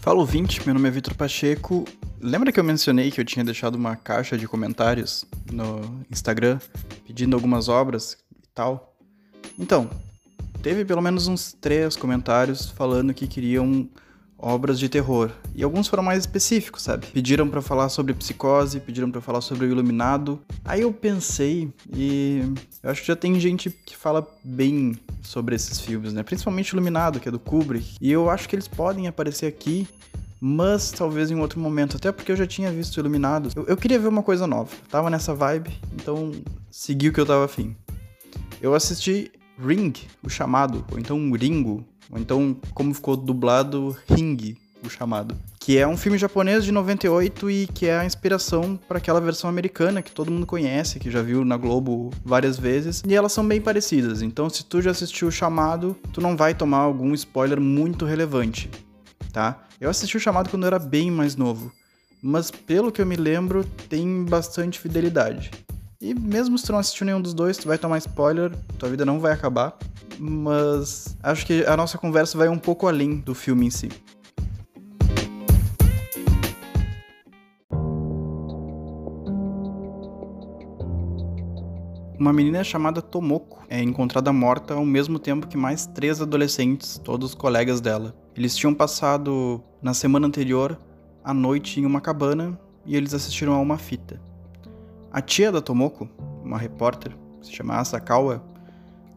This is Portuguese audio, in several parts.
Fala ouvinte, meu nome é Vitor Pacheco. Lembra que eu mencionei que eu tinha deixado uma caixa de comentários no Instagram pedindo algumas obras e tal? Então, teve pelo menos uns três comentários falando que queriam obras de terror. E alguns foram mais específicos, sabe? Pediram para falar sobre Psicose, pediram para falar sobre o Iluminado. Aí eu pensei e eu acho que já tem gente que fala bem sobre esses filmes, né? Principalmente Iluminado, que é do Kubrick. E eu acho que eles podem aparecer aqui mas talvez em outro momento, até porque eu já tinha visto Iluminados. Eu, eu, queria ver uma coisa nova, tava nessa vibe, então segui o que eu tava afim. Eu assisti Ring, o chamado, ou então Ringo, ou então, como ficou dublado, Ring, o chamado. Que é um filme japonês de 98 e que é a inspiração para aquela versão americana que todo mundo conhece, que já viu na Globo várias vezes. E elas são bem parecidas. Então, se tu já assistiu o chamado, tu não vai tomar algum spoiler muito relevante, tá? Eu assisti o chamado quando eu era bem mais novo. Mas pelo que eu me lembro, tem bastante fidelidade. E mesmo se tu não assistiu nenhum dos dois, tu vai tomar spoiler, tua vida não vai acabar. Mas acho que a nossa conversa vai um pouco além do filme em si. Uma menina chamada Tomoko é encontrada morta ao mesmo tempo que mais três adolescentes, todos colegas dela. Eles tinham passado, na semana anterior, a noite em uma cabana e eles assistiram a uma fita. A tia da Tomoko, uma repórter, que se chama Asakawa,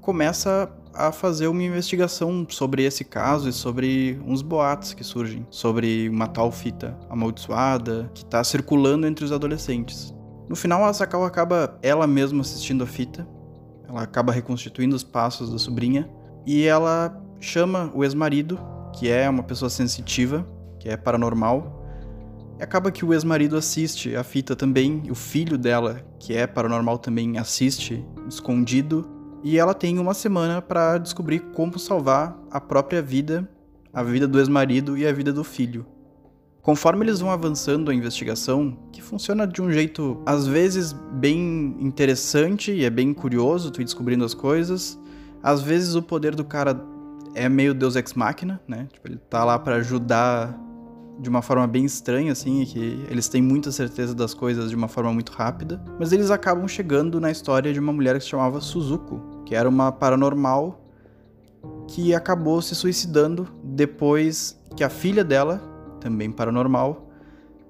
começa a fazer uma investigação sobre esse caso e sobre uns boatos que surgem sobre uma tal fita amaldiçoada que está circulando entre os adolescentes. No final, a Asakawa acaba ela mesma assistindo a fita, ela acaba reconstituindo os passos da sobrinha e ela chama o ex-marido, que é uma pessoa sensitiva, que é paranormal, acaba que o ex-marido assiste a fita também, o filho dela, que é paranormal também, assiste escondido, e ela tem uma semana para descobrir como salvar a própria vida, a vida do ex-marido e a vida do filho. Conforme eles vão avançando a investigação, que funciona de um jeito às vezes bem interessante e é bem curioso tu ir descobrindo as coisas, às vezes o poder do cara é meio Deus ex machina, né? Tipo, ele tá lá para ajudar de uma forma bem estranha, assim, que eles têm muita certeza das coisas de uma forma muito rápida, mas eles acabam chegando na história de uma mulher que se chamava Suzuko, que era uma paranormal que acabou se suicidando depois que a filha dela, também paranormal,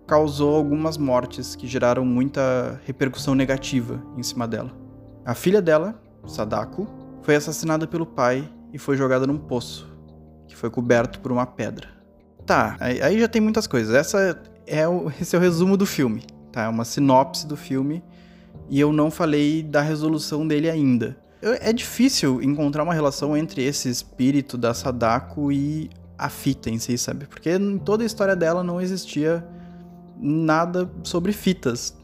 causou algumas mortes que geraram muita repercussão negativa em cima dela. A filha dela, Sadako, foi assassinada pelo pai e foi jogada num poço, que foi coberto por uma pedra. Tá, aí, já tem muitas coisas. Essa é o, esse é o resumo do filme, tá? É uma sinopse do filme e eu não falei da resolução dele ainda. É difícil encontrar uma relação entre esse espírito da Sadako e a fita em si, sabe? Porque em toda a história dela não existia nada sobre fitas.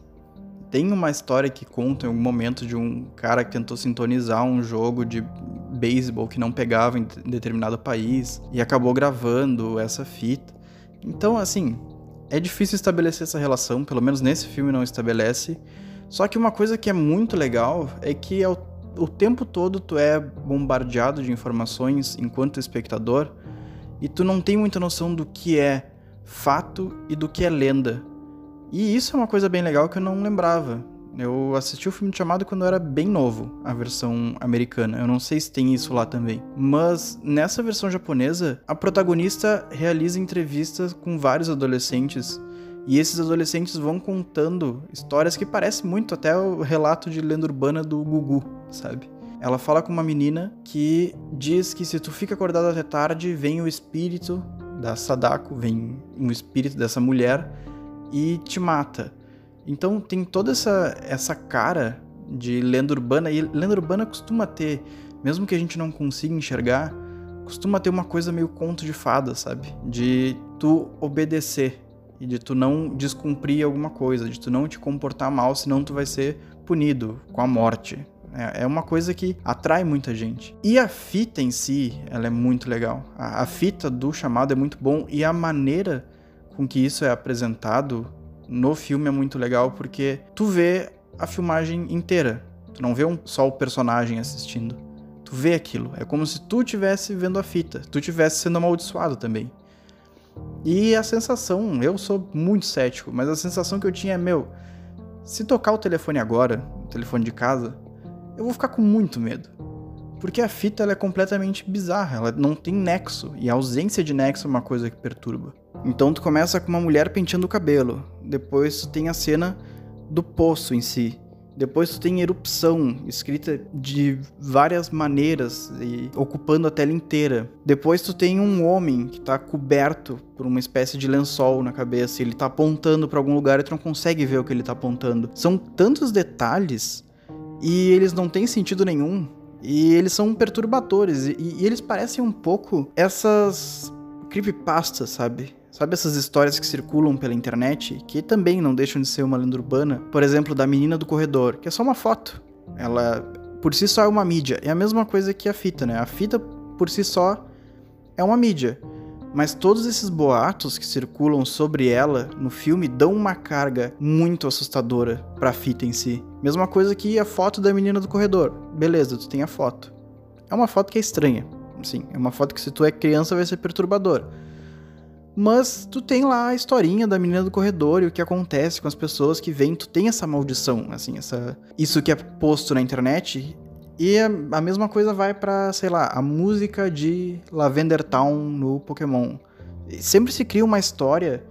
Tem uma história que conta em algum momento de um cara que tentou sintonizar um jogo de beisebol que não pegava em determinado país e acabou gravando essa fita. Então, assim, é difícil estabelecer essa relação, pelo menos nesse filme não estabelece. Só que uma coisa que é muito legal é que ao, o tempo todo tu é bombardeado de informações enquanto espectador e tu não tem muita noção do que é fato e do que é lenda. E isso é uma coisa bem legal que eu não lembrava. Eu assisti o filme chamado quando eu era bem novo, a versão americana. Eu não sei se tem isso lá também. Mas nessa versão japonesa, a protagonista realiza entrevistas com vários adolescentes. E esses adolescentes vão contando histórias que parecem muito até o relato de lenda urbana do Gugu, sabe? Ela fala com uma menina que diz que se tu fica acordado até tarde, vem o espírito da Sadako, vem um espírito dessa mulher e te mata. Então tem toda essa, essa cara de lenda urbana, e lenda urbana costuma ter, mesmo que a gente não consiga enxergar, costuma ter uma coisa meio conto de fada, sabe? De tu obedecer e de tu não descumprir alguma coisa, de tu não te comportar mal, senão tu vai ser punido com a morte. É, é uma coisa que atrai muita gente. E a fita em si, ela é muito legal. A, a fita do chamado é muito bom e a maneira com que isso é apresentado no filme é muito legal porque tu vê a filmagem inteira. Tu não vê um, só o personagem assistindo. Tu vê aquilo. É como se tu estivesse vendo a fita. Tu estivesse sendo amaldiçoado também. E a sensação, eu sou muito cético, mas a sensação que eu tinha é, meu, se tocar o telefone agora, o telefone de casa, eu vou ficar com muito medo. Porque a fita ela é completamente bizarra, ela não tem nexo, e a ausência de nexo é uma coisa que perturba. Então tu começa com uma mulher penteando o cabelo, depois tu tem a cena do poço em si, depois tu tem erupção, escrita de várias maneiras e ocupando a tela inteira. Depois tu tem um homem que tá coberto por uma espécie de lençol na cabeça, ele tá apontando para algum lugar e tu não consegue ver o que ele tá apontando. São tantos detalhes e eles não têm sentido nenhum. E eles são perturbadores e, e eles parecem um pouco essas creepypastas, sabe? Sabe essas histórias que circulam pela internet, que também não deixam de ser uma lenda urbana? Por exemplo, da menina do corredor, que é só uma foto. Ela, por si só, é uma mídia. É a mesma coisa que a fita, né? A fita, por si só, é uma mídia. Mas todos esses boatos que circulam sobre ela no filme dão uma carga muito assustadora pra fita em si. Mesma coisa que a foto da menina do corredor. Beleza, tu tem a foto. É uma foto que é estranha. Sim, é uma foto que se tu é criança vai ser perturbador. Mas tu tem lá a historinha da menina do corredor e o que acontece com as pessoas que vêm, tu tem essa maldição, assim, essa isso que é posto na internet. E a, a mesma coisa vai para, sei lá, a música de Lavender Town no Pokémon. Sempre se cria uma história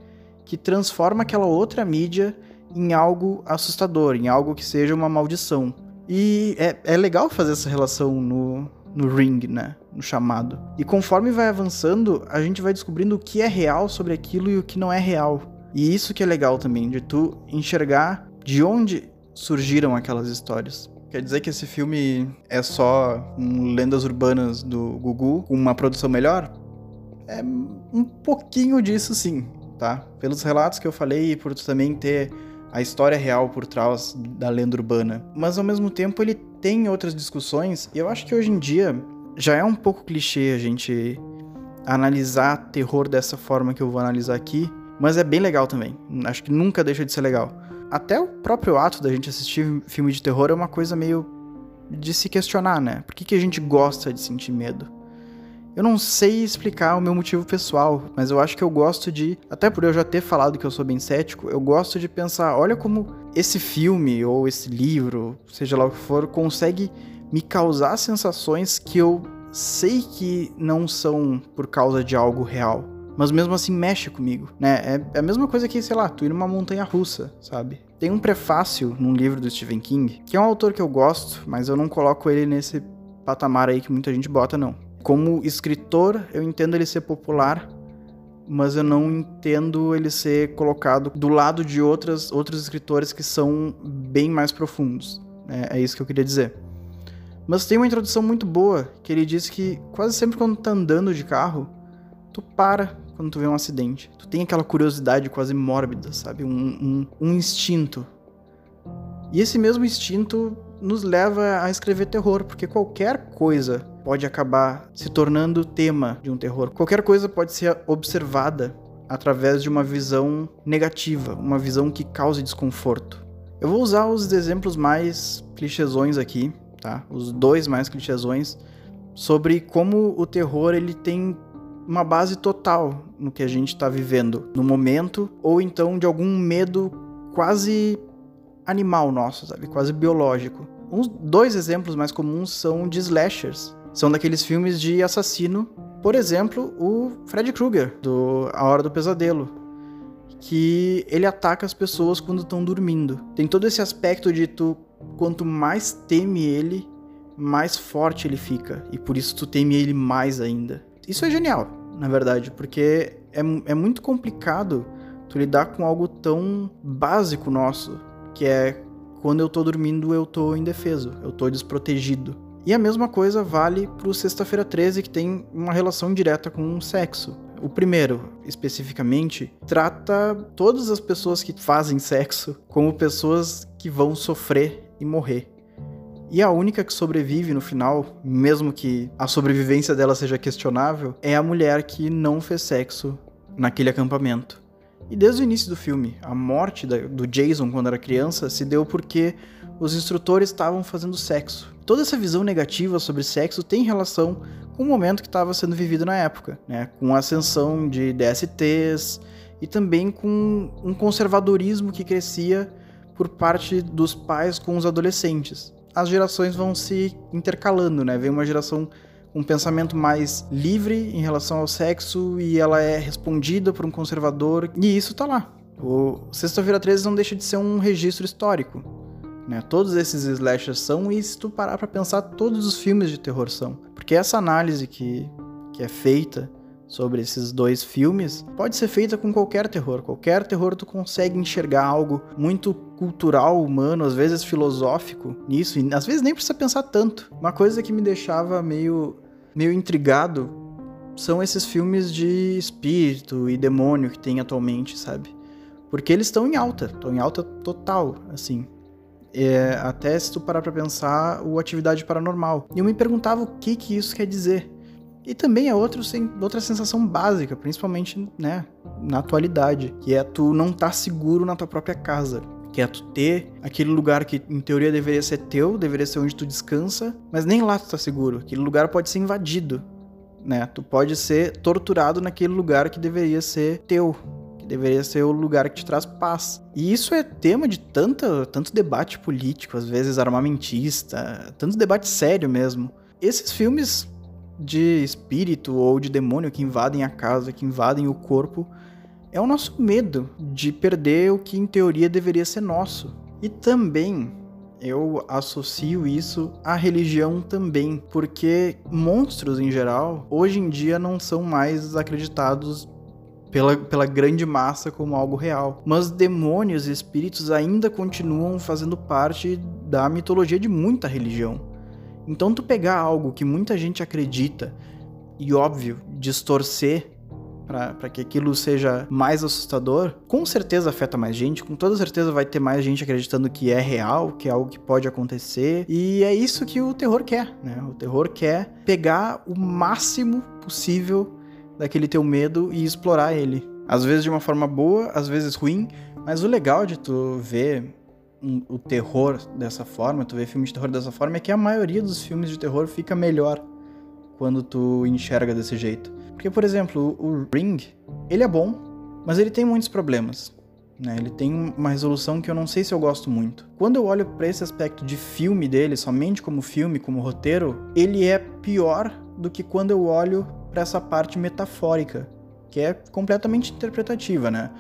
que transforma aquela outra mídia em algo assustador, em algo que seja uma maldição. E é, é legal fazer essa relação no, no ring, né? No chamado. E conforme vai avançando, a gente vai descobrindo o que é real sobre aquilo e o que não é real. E isso que é legal também, de tu enxergar de onde surgiram aquelas histórias. Quer dizer que esse filme é só um lendas urbanas do Gugu uma produção melhor? É um pouquinho disso sim, tá? Pelos relatos que eu falei e por tu também ter a história real por trás da lenda urbana. Mas ao mesmo tempo ele tem outras discussões, e eu acho que hoje em dia já é um pouco clichê a gente analisar terror dessa forma que eu vou analisar aqui, mas é bem legal também. Acho que nunca deixa de ser legal. Até o próprio ato da gente assistir filme de terror é uma coisa meio de se questionar, né? Por que, que a gente gosta de sentir medo? Eu não sei explicar o meu motivo pessoal, mas eu acho que eu gosto de, até por eu já ter falado que eu sou bem cético, eu gosto de pensar, olha como esse filme ou esse livro, seja lá o que for, consegue me causar sensações que eu sei que não são por causa de algo real, mas mesmo assim mexe comigo, né? É, é a mesma coisa que, sei lá, tu ir numa montanha russa, sabe? Tem um prefácio num livro do Stephen King, que é um autor que eu gosto, mas eu não coloco ele nesse patamar aí que muita gente bota, não. Como escritor, eu entendo ele ser popular, mas eu não entendo ele ser colocado do lado de outras, outros escritores que são bem mais profundos. É, é isso que eu queria dizer. Mas tem uma introdução muito boa, que ele diz que quase sempre quando tá andando de carro, tu para quando tu vê um acidente. Tu tem aquela curiosidade quase mórbida, sabe? Um, um, um instinto. E esse mesmo instinto nos leva a escrever terror, porque qualquer coisa pode acabar se tornando tema de um terror. Qualquer coisa pode ser observada através de uma visão negativa, uma visão que cause desconforto. Eu vou usar os exemplos mais clichêsões aqui, tá? Os dois mais clichêsões sobre como o terror ele tem uma base total no que a gente está vivendo no momento, ou então de algum medo quase animal nosso, sabe? Quase biológico. Uns dois exemplos mais comuns são de slashers. São daqueles filmes de assassino. Por exemplo, o Fred Krueger, do A Hora do Pesadelo. Que ele ataca as pessoas quando estão dormindo. Tem todo esse aspecto de tu, quanto mais teme ele, mais forte ele fica. E por isso tu teme ele mais ainda. Isso é genial, na verdade, porque é, é muito complicado tu lidar com algo tão básico nosso que é quando eu tô dormindo eu tô indefeso, eu tô desprotegido. E a mesma coisa vale pro Sexta-feira 13, que tem uma relação direta com o sexo. O primeiro, especificamente, trata todas as pessoas que fazem sexo como pessoas que vão sofrer e morrer. E a única que sobrevive no final, mesmo que a sobrevivência dela seja questionável, é a mulher que não fez sexo naquele acampamento. E desde o início do filme, a morte do Jason quando era criança se deu porque os instrutores estavam fazendo sexo. Toda essa visão negativa sobre sexo tem relação com o momento que estava sendo vivido na época, né? Com a ascensão de DSTs e também com um conservadorismo que crescia por parte dos pais com os adolescentes. As gerações vão se intercalando, né? Vem uma geração com um pensamento mais livre em relação ao sexo e ela é respondida por um conservador, e isso tá lá. O Sexta-feira 13 não deixa de ser um registro histórico. Né? Todos esses slashers são, e se tu parar pra pensar, todos os filmes de terror são. Porque essa análise que, que é feita sobre esses dois filmes pode ser feita com qualquer terror. Qualquer terror tu consegue enxergar algo muito cultural, humano, às vezes filosófico nisso, e às vezes nem precisa pensar tanto. Uma coisa que me deixava meio, meio intrigado são esses filmes de espírito e demônio que tem atualmente, sabe? Porque eles estão em alta, estão em alta total, assim. É, até se tu parar pra pensar, o Atividade Paranormal. E eu me perguntava o que que isso quer dizer. E também é outro, outra sensação básica, principalmente né, na atualidade, que é tu não estar tá seguro na tua própria casa. Que é tu ter aquele lugar que em teoria deveria ser teu, deveria ser onde tu descansa, mas nem lá tu tá seguro. Aquele lugar pode ser invadido, né? Tu pode ser torturado naquele lugar que deveria ser teu deveria ser o lugar que te traz paz. E isso é tema de tanto, tanto debate político, às vezes armamentista, tanto debate sério mesmo. Esses filmes de espírito ou de demônio que invadem a casa, que invadem o corpo, é o nosso medo de perder o que em teoria deveria ser nosso. E também eu associo isso à religião também, porque monstros em geral hoje em dia não são mais acreditados pela, pela grande massa como algo real. Mas demônios e espíritos ainda continuam fazendo parte da mitologia de muita religião. Então, tu pegar algo que muita gente acredita e, óbvio, distorcer para que aquilo seja mais assustador, com certeza afeta mais gente, com toda certeza vai ter mais gente acreditando que é real, que é algo que pode acontecer, e é isso que o terror quer, né? O terror quer pegar o máximo possível daquele teu medo e explorar ele. Às vezes de uma forma boa, às vezes ruim, mas o legal de tu ver o terror dessa forma, tu ver filmes de terror dessa forma, é que a maioria dos filmes de terror fica melhor quando tu enxerga desse jeito. Porque, por exemplo, o Ring, ele é bom, mas ele tem muitos problemas. Né? Ele tem uma resolução que eu não sei se eu gosto muito. Quando eu olho para esse aspecto de filme dele, somente como filme, como roteiro, ele é pior do que quando eu olho para essa parte metafórica, que é completamente interpretativa, né?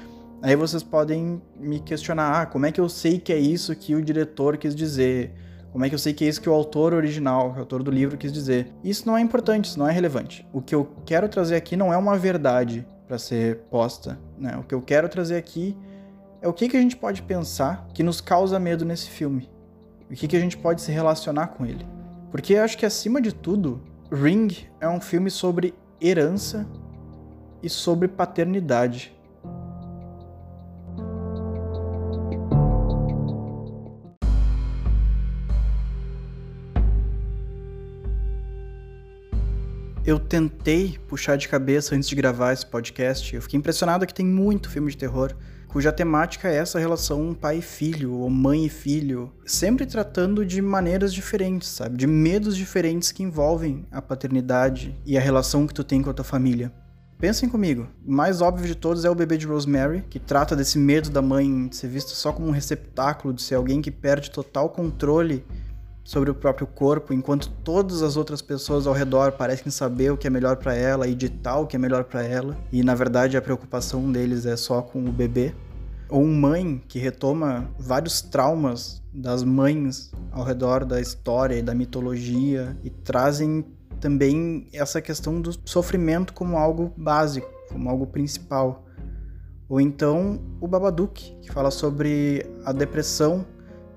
Aí vocês podem me questionar, ah, como é que eu sei que é isso que o diretor quis dizer? Como é que eu sei que é isso que o autor original, o autor do livro quis dizer? Isso não é importante, isso não é relevante. O que eu quero trazer aqui não é uma verdade para ser posta, né? O que eu quero trazer aqui é o que, que a gente pode pensar que nos causa medo nesse filme. O que, que a gente pode se relacionar com ele. Porque eu acho que acima de tudo, Ring é um filme sobre herança e sobre paternidade. Eu tentei puxar de cabeça antes de gravar esse podcast. Eu fiquei impressionado que tem muito filme de terror cuja temática é essa relação pai e filho, ou mãe e filho, sempre tratando de maneiras diferentes, sabe? De medos diferentes que envolvem a paternidade e a relação que tu tem com a tua família. Pensem comigo, o mais óbvio de todos é o bebê de Rosemary, que trata desse medo da mãe de ser vista só como um receptáculo, de ser alguém que perde total controle sobre o próprio corpo, enquanto todas as outras pessoas ao redor parecem saber o que é melhor para ela e ditar o que é melhor para ela, e na verdade a preocupação deles é só com o bebê. Ou mãe que retoma vários traumas das mães ao redor da história e da mitologia e trazem também essa questão do sofrimento como algo básico, como algo principal. Ou então o Babadook, que fala sobre a depressão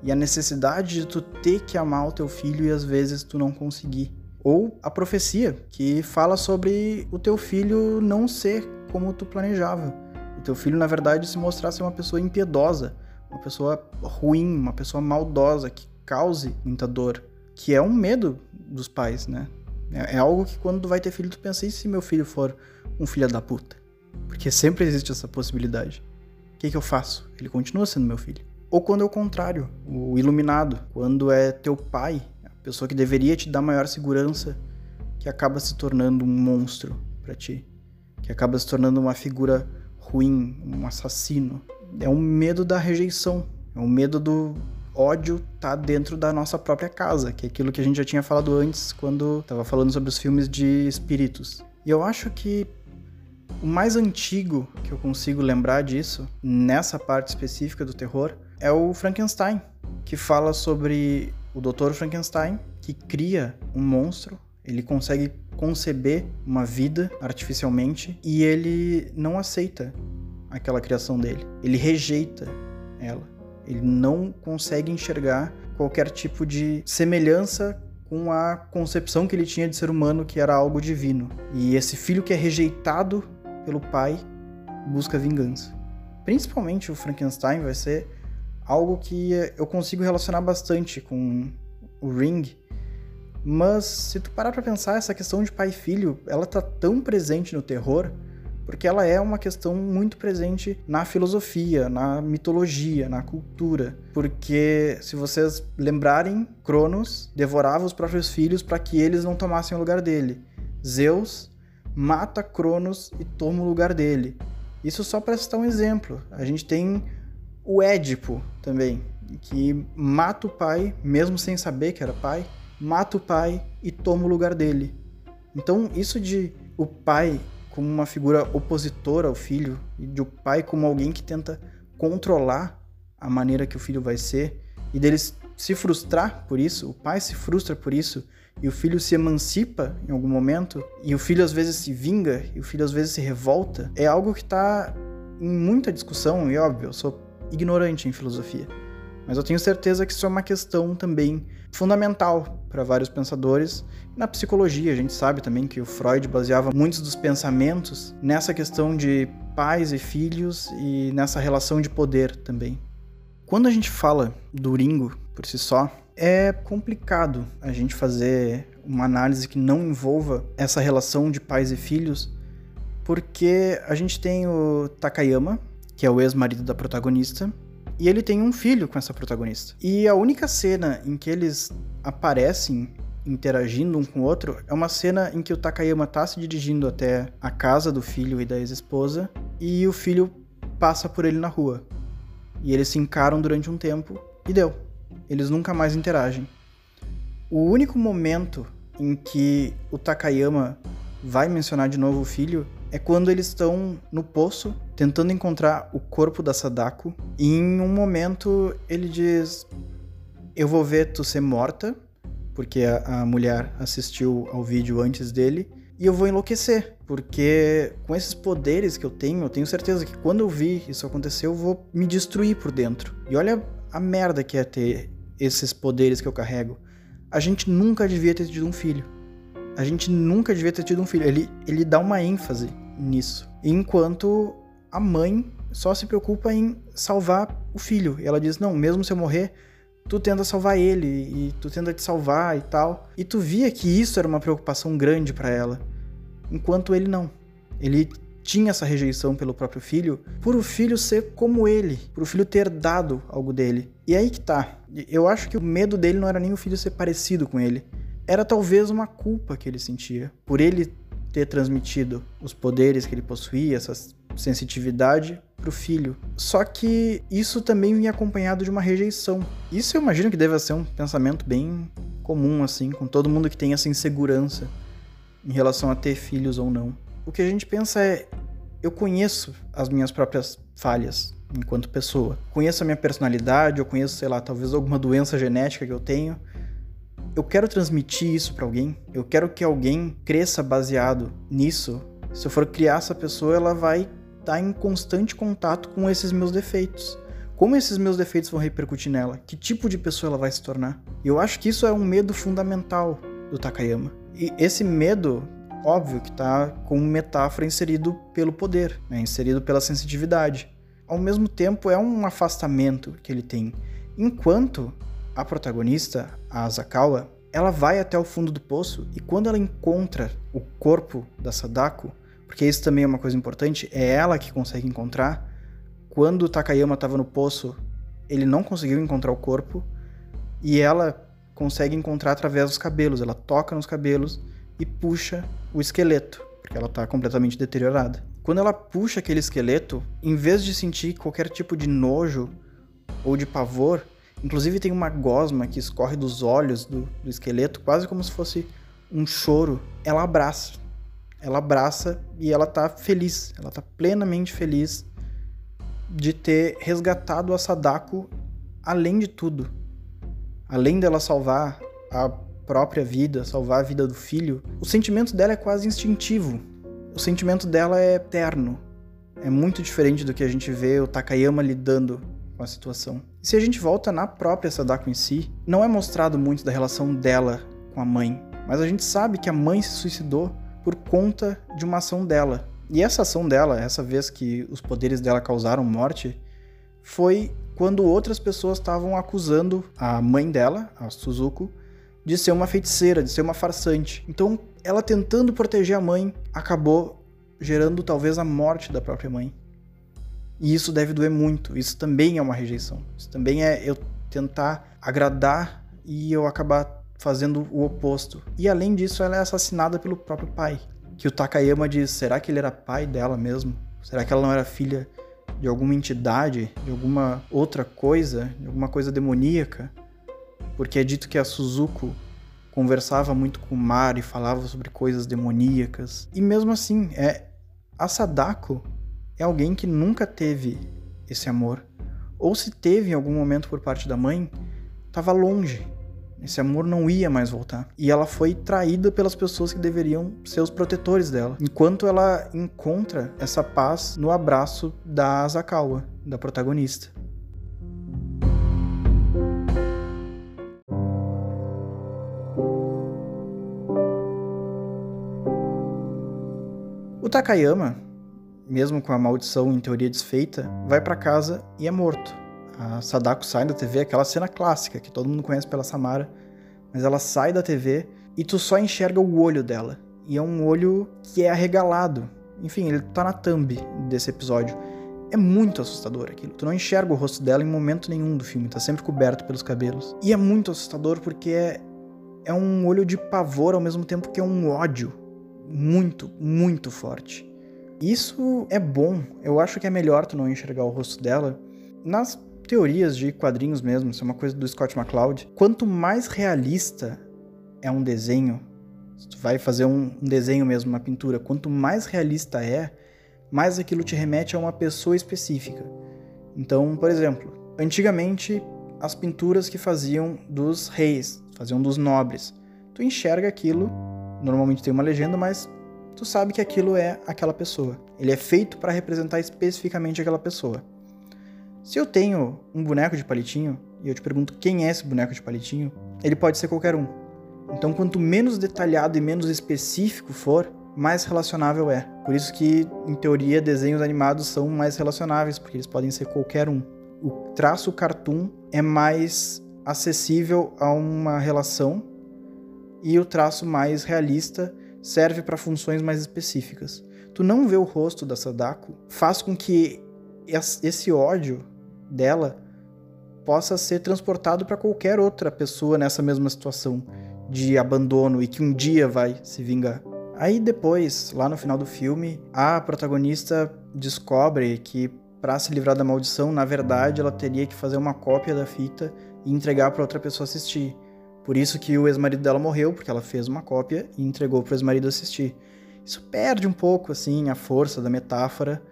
e a necessidade de tu ter que amar o teu filho e às vezes tu não conseguir. Ou a profecia, que fala sobre o teu filho não ser como tu planejava. O teu filho, na verdade, se mostrar ser uma pessoa impiedosa, uma pessoa ruim, uma pessoa maldosa, que cause muita dor. Que é um medo dos pais, né? É, é algo que quando tu vai ter filho, tu pensa, e se meu filho for um filho da puta? Porque sempre existe essa possibilidade. O que, que eu faço? Ele continua sendo meu filho. Ou quando é o contrário, o iluminado, quando é teu pai, a pessoa que deveria te dar maior segurança, que acaba se tornando um monstro para ti, que acaba se tornando uma figura ruim, um assassino. É um medo da rejeição, é um medo do ódio tá dentro da nossa própria casa, que é aquilo que a gente já tinha falado antes quando estava falando sobre os filmes de espíritos. E eu acho que o mais antigo que eu consigo lembrar disso, nessa parte específica do terror, é o Frankenstein, que fala sobre o Dr. Frankenstein, que cria um monstro, ele consegue conceber uma vida artificialmente e ele não aceita aquela criação dele. Ele rejeita ela. Ele não consegue enxergar qualquer tipo de semelhança com a concepção que ele tinha de ser humano, que era algo divino. E esse filho que é rejeitado pelo pai busca vingança. Principalmente o Frankenstein vai ser algo que eu consigo relacionar bastante com o Ring. Mas se tu parar para pensar, essa questão de pai e filho, ela tá tão presente no terror, porque ela é uma questão muito presente na filosofia, na mitologia, na cultura. Porque se vocês lembrarem, Cronos devorava os próprios filhos para que eles não tomassem o lugar dele. Zeus mata Cronos e toma o lugar dele. Isso só para citar um exemplo. A gente tem o Édipo também, que mata o pai, mesmo sem saber que era pai, mata o pai e toma o lugar dele. Então, isso de o pai como uma figura opositora ao filho, e de o pai como alguém que tenta controlar a maneira que o filho vai ser, e deles se frustrar por isso, o pai se frustra por isso, e o filho se emancipa em algum momento, e o filho às vezes se vinga, e o filho às vezes se revolta, é algo que está em muita discussão, e óbvio, eu sou ignorante em filosofia. Mas eu tenho certeza que isso é uma questão também fundamental para vários pensadores. Na psicologia, a gente sabe também que o Freud baseava muitos dos pensamentos nessa questão de pais e filhos e nessa relação de poder também. Quando a gente fala do Ringo por si só, é complicado a gente fazer uma análise que não envolva essa relação de pais e filhos, porque a gente tem o Takayama, que é o ex-marido da protagonista, e ele tem um filho com essa protagonista. E a única cena em que eles aparecem interagindo um com o outro é uma cena em que o Takayama tá se dirigindo até a casa do filho e da ex-esposa e o filho passa por ele na rua. E eles se encaram durante um tempo e deu. Eles nunca mais interagem. O único momento em que o Takayama vai mencionar de novo o filho é quando eles estão no poço tentando encontrar o corpo da Sadako. E em um momento ele diz: Eu vou ver tu ser morta, porque a, a mulher assistiu ao vídeo antes dele, e eu vou enlouquecer, porque com esses poderes que eu tenho, eu tenho certeza que quando eu vi isso acontecer, eu vou me destruir por dentro. E olha a merda que é ter esses poderes que eu carrego. A gente nunca devia ter tido um filho a gente nunca devia ter tido um filho. Ele, ele dá uma ênfase nisso. Enquanto a mãe só se preocupa em salvar o filho. E ela diz: Não, mesmo se eu morrer, tu tenta salvar ele e tu tenta te salvar e tal. E tu via que isso era uma preocupação grande para ela. Enquanto ele não. Ele tinha essa rejeição pelo próprio filho, por o filho ser como ele, por o filho ter dado algo dele. E aí que tá. Eu acho que o medo dele não era nem o filho ser parecido com ele era talvez uma culpa que ele sentia por ele ter transmitido os poderes que ele possuía, essa sensitividade para o filho. Só que isso também vinha acompanhado de uma rejeição. Isso eu imagino que deve ser um pensamento bem comum assim, com todo mundo que tem essa insegurança em relação a ter filhos ou não. O que a gente pensa é eu conheço as minhas próprias falhas enquanto pessoa. Conheço a minha personalidade, eu conheço, sei lá, talvez alguma doença genética que eu tenho eu quero transmitir isso para alguém, eu quero que alguém cresça baseado nisso. Se eu for criar essa pessoa, ela vai estar tá em constante contato com esses meus defeitos. Como esses meus defeitos vão repercutir nela? Que tipo de pessoa ela vai se tornar? E eu acho que isso é um medo fundamental do Takayama. E esse medo, óbvio que está como metáfora inserido pelo poder, né? inserido pela sensitividade. Ao mesmo tempo, é um afastamento que ele tem. Enquanto a protagonista, a Asakawa, ela vai até o fundo do poço e quando ela encontra o corpo da Sadako, porque isso também é uma coisa importante, é ela que consegue encontrar. Quando o Takayama estava no poço, ele não conseguiu encontrar o corpo e ela consegue encontrar através dos cabelos. Ela toca nos cabelos e puxa o esqueleto, porque ela está completamente deteriorada. Quando ela puxa aquele esqueleto, em vez de sentir qualquer tipo de nojo ou de pavor, inclusive tem uma gosma que escorre dos olhos do, do esqueleto, quase como se fosse um choro, ela abraça. Ela abraça e ela tá feliz, ela tá plenamente feliz de ter resgatado a Sadako além de tudo. Além dela salvar a própria vida, salvar a vida do filho, o sentimento dela é quase instintivo o sentimento dela é eterno. É muito diferente do que a gente vê o Takayama lidando com a situação. E se a gente volta na própria Sadako em si, não é mostrado muito da relação dela com a mãe, mas a gente sabe que a mãe se suicidou por conta de uma ação dela. E essa ação dela, essa vez que os poderes dela causaram morte, foi quando outras pessoas estavam acusando a mãe dela, a Suzuko, de ser uma feiticeira, de ser uma farsante. Então, ela tentando proteger a mãe acabou gerando talvez a morte da própria mãe. E isso deve doer muito. Isso também é uma rejeição. Isso também é eu tentar agradar e eu acabar fazendo o oposto. E além disso, ela é assassinada pelo próprio pai. Que o Takayama diz: será que ele era pai dela mesmo? Será que ela não era filha de alguma entidade, de alguma outra coisa, de alguma coisa demoníaca? porque é dito que a Suzuko conversava muito com o mar e falava sobre coisas demoníacas. E mesmo assim, é a Sadako é alguém que nunca teve esse amor. Ou se teve em algum momento por parte da mãe, estava longe. Esse amor não ia mais voltar. E ela foi traída pelas pessoas que deveriam ser os protetores dela. Enquanto ela encontra essa paz no abraço da Asakawa, da protagonista. Takayama, mesmo com a maldição em teoria desfeita, vai para casa e é morto. A Sadako sai da TV, aquela cena clássica que todo mundo conhece pela Samara, mas ela sai da TV e tu só enxerga o olho dela. E é um olho que é arregalado. Enfim, ele tá na thumb desse episódio. É muito assustador aquilo. Tu não enxerga o rosto dela em momento nenhum do filme, tá sempre coberto pelos cabelos. E é muito assustador porque é, é um olho de pavor ao mesmo tempo que é um ódio muito, muito forte. Isso é bom. Eu acho que é melhor tu não enxergar o rosto dela. Nas teorias de quadrinhos mesmo, isso é uma coisa do Scott McCloud. Quanto mais realista é um desenho, se tu vai fazer um, um desenho mesmo, uma pintura, quanto mais realista é, mais aquilo te remete a uma pessoa específica. Então, por exemplo, antigamente as pinturas que faziam dos reis, faziam dos nobres, tu enxerga aquilo normalmente tem uma legenda, mas tu sabe que aquilo é aquela pessoa. Ele é feito para representar especificamente aquela pessoa. Se eu tenho um boneco de palitinho e eu te pergunto quem é esse boneco de palitinho, ele pode ser qualquer um. Então, quanto menos detalhado e menos específico for, mais relacionável é. Por isso que, em teoria, desenhos animados são mais relacionáveis, porque eles podem ser qualquer um. O traço cartoon é mais acessível a uma relação e o traço mais realista serve para funções mais específicas. Tu não vê o rosto da Sadako faz com que esse ódio dela possa ser transportado para qualquer outra pessoa nessa mesma situação de abandono e que um dia vai se vingar. Aí depois, lá no final do filme, a protagonista descobre que para se livrar da maldição, na verdade, ela teria que fazer uma cópia da fita e entregar para outra pessoa assistir. Por isso que o ex-marido dela morreu, porque ela fez uma cópia e entregou pro ex-marido assistir. Isso perde um pouco, assim, a força da metáfora,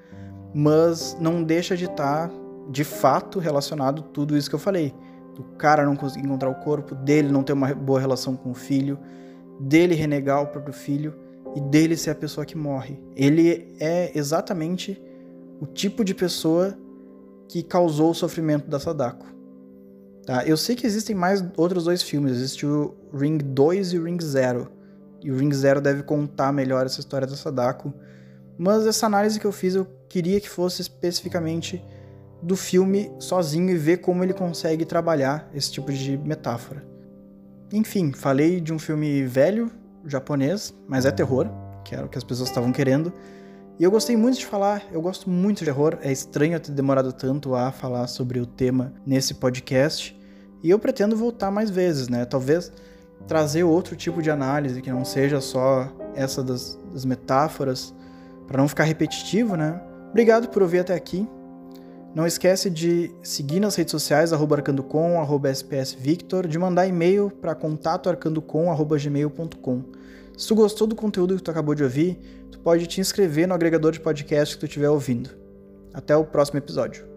mas não deixa de estar, tá, de fato, relacionado tudo isso que eu falei. Do cara não conseguir encontrar o corpo, dele não ter uma boa relação com o filho, dele renegar o próprio filho e dele ser a pessoa que morre. Ele é exatamente o tipo de pessoa que causou o sofrimento da Sadako. Tá? Eu sei que existem mais outros dois filmes. Existe o Ring 2 e o Ring 0. E o Ring 0 deve contar melhor essa história da Sadako. Mas essa análise que eu fiz, eu queria que fosse especificamente do filme sozinho e ver como ele consegue trabalhar esse tipo de metáfora. Enfim, falei de um filme velho, japonês, mas é terror, que era o que as pessoas estavam querendo. E eu gostei muito de falar, eu gosto muito de terror. É estranho ter demorado tanto a falar sobre o tema nesse podcast. E eu pretendo voltar mais vezes, né? Talvez trazer outro tipo de análise que não seja só essa das, das metáforas, para não ficar repetitivo, né? Obrigado por ouvir até aqui. Não esquece de seguir nas redes sociais, arroba arcandocom, arroba spsvictor, de mandar e-mail para contatoarcandocom, arroba gmail.com. Se tu gostou do conteúdo que tu acabou de ouvir, tu pode te inscrever no agregador de podcast que tu estiver ouvindo. Até o próximo episódio.